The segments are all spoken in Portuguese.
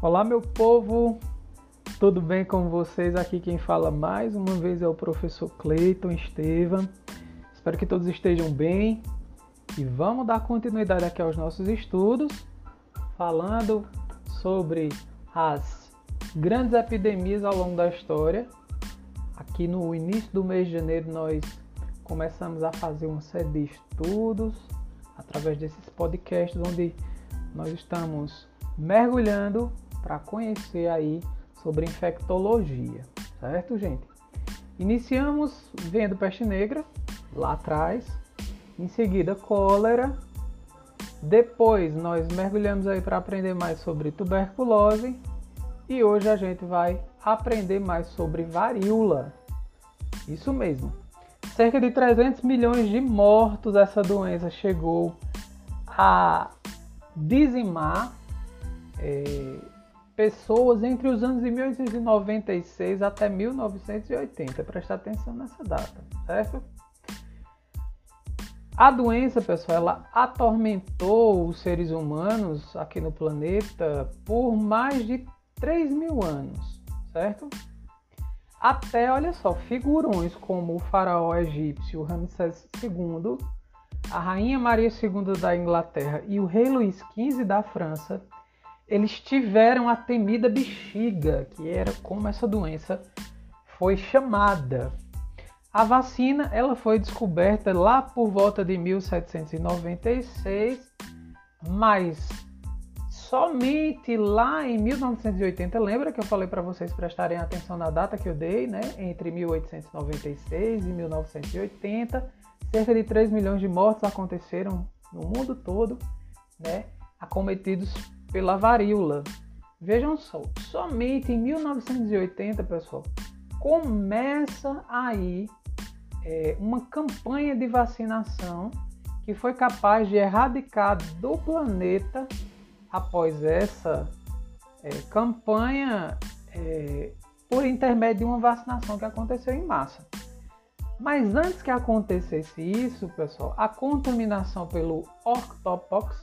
Olá, meu povo, tudo bem com vocês? Aqui quem fala mais uma vez é o professor Cleiton Estevam. Espero que todos estejam bem e vamos dar continuidade aqui aos nossos estudos, falando sobre as grandes epidemias ao longo da história. Aqui no início do mês de janeiro, nós começamos a fazer uma série de estudos através desses podcasts, onde nós estamos mergulhando para conhecer aí sobre infectologia, certo, gente? Iniciamos vendo peste negra lá atrás, em seguida cólera, depois nós mergulhamos aí para aprender mais sobre tuberculose e hoje a gente vai aprender mais sobre varíola. Isso mesmo. Cerca de 300 milhões de mortos essa doença chegou a dizimar é, pessoas entre os anos de 1896 até 1980. Presta atenção nessa data, certo? A doença, pessoal, ela atormentou os seres humanos aqui no planeta por mais de 3 mil anos, certo? Até, olha só, figurões como o faraó egípcio Ramsés II, a rainha Maria II da Inglaterra e o rei Luís XV da França eles tiveram a temida bexiga, que era como essa doença foi chamada. A vacina ela foi descoberta lá por volta de 1796, mas somente lá em 1980, lembra que eu falei para vocês prestarem atenção na data que eu dei, né? Entre 1896 e 1980, cerca de 3 milhões de mortos aconteceram no mundo todo, né? Acometidos pela varíola. Vejam só, somente em 1980, pessoal, começa aí é, uma campanha de vacinação que foi capaz de erradicar do planeta, após essa é, campanha, é, por intermédio de uma vacinação que aconteceu em massa. Mas antes que acontecesse isso, pessoal, a contaminação pelo ortopox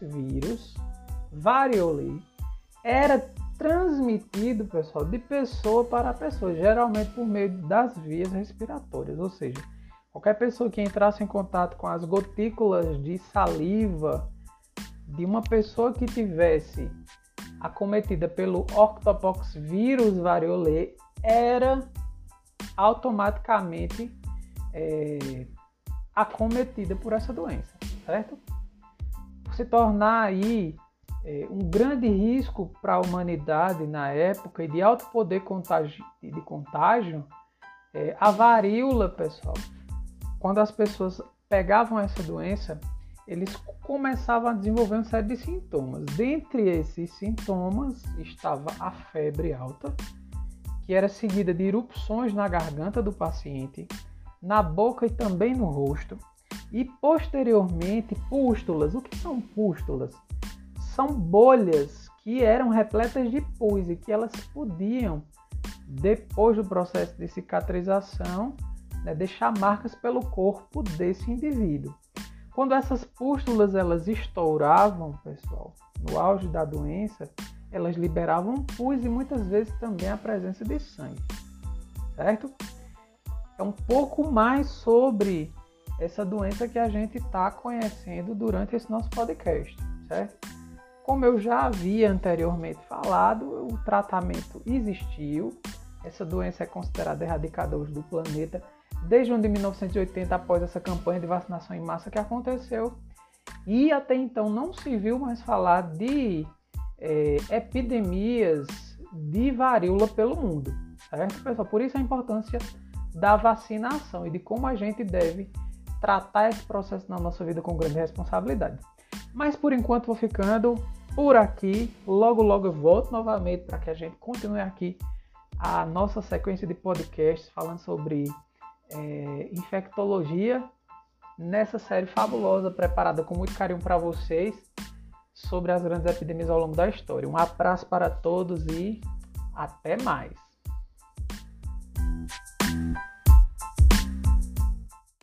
variole era transmitido, pessoal, de pessoa para pessoa, geralmente por meio das vias respiratórias, ou seja, qualquer pessoa que entrasse em contato com as gotículas de saliva de uma pessoa que tivesse acometida pelo Octopox vírus variole era automaticamente é, acometida por essa doença, certo? Se tornar aí um grande risco para a humanidade na época e de alto poder de contágio, é, a varíola, pessoal. Quando as pessoas pegavam essa doença, eles começavam a desenvolver uma série de sintomas. Dentre esses sintomas estava a febre alta, que era seguida de erupções na garganta do paciente, na boca e também no rosto, e posteriormente pústulas. O que são pústulas? São bolhas que eram repletas de pus e que elas podiam, depois do processo de cicatrização, né, deixar marcas pelo corpo desse indivíduo. Quando essas pústulas elas estouravam, pessoal, no auge da doença, elas liberavam pus e muitas vezes também a presença de sangue, certo? É um pouco mais sobre essa doença que a gente está conhecendo durante esse nosso podcast, certo? Como eu já havia anteriormente falado, o tratamento existiu. Essa doença é considerada erradicada hoje do planeta desde o ano de 1980, após essa campanha de vacinação em massa que aconteceu. E até então não se viu mais falar de é, epidemias de varíola pelo mundo, certo, pessoal? Por isso a importância da vacinação e de como a gente deve tratar esse processo na nossa vida com grande responsabilidade. Mas por enquanto vou ficando por aqui. Logo, logo eu volto novamente para que a gente continue aqui a nossa sequência de podcasts falando sobre é, infectologia nessa série fabulosa preparada com muito carinho para vocês sobre as grandes epidemias ao longo da história. Um abraço para todos e até mais.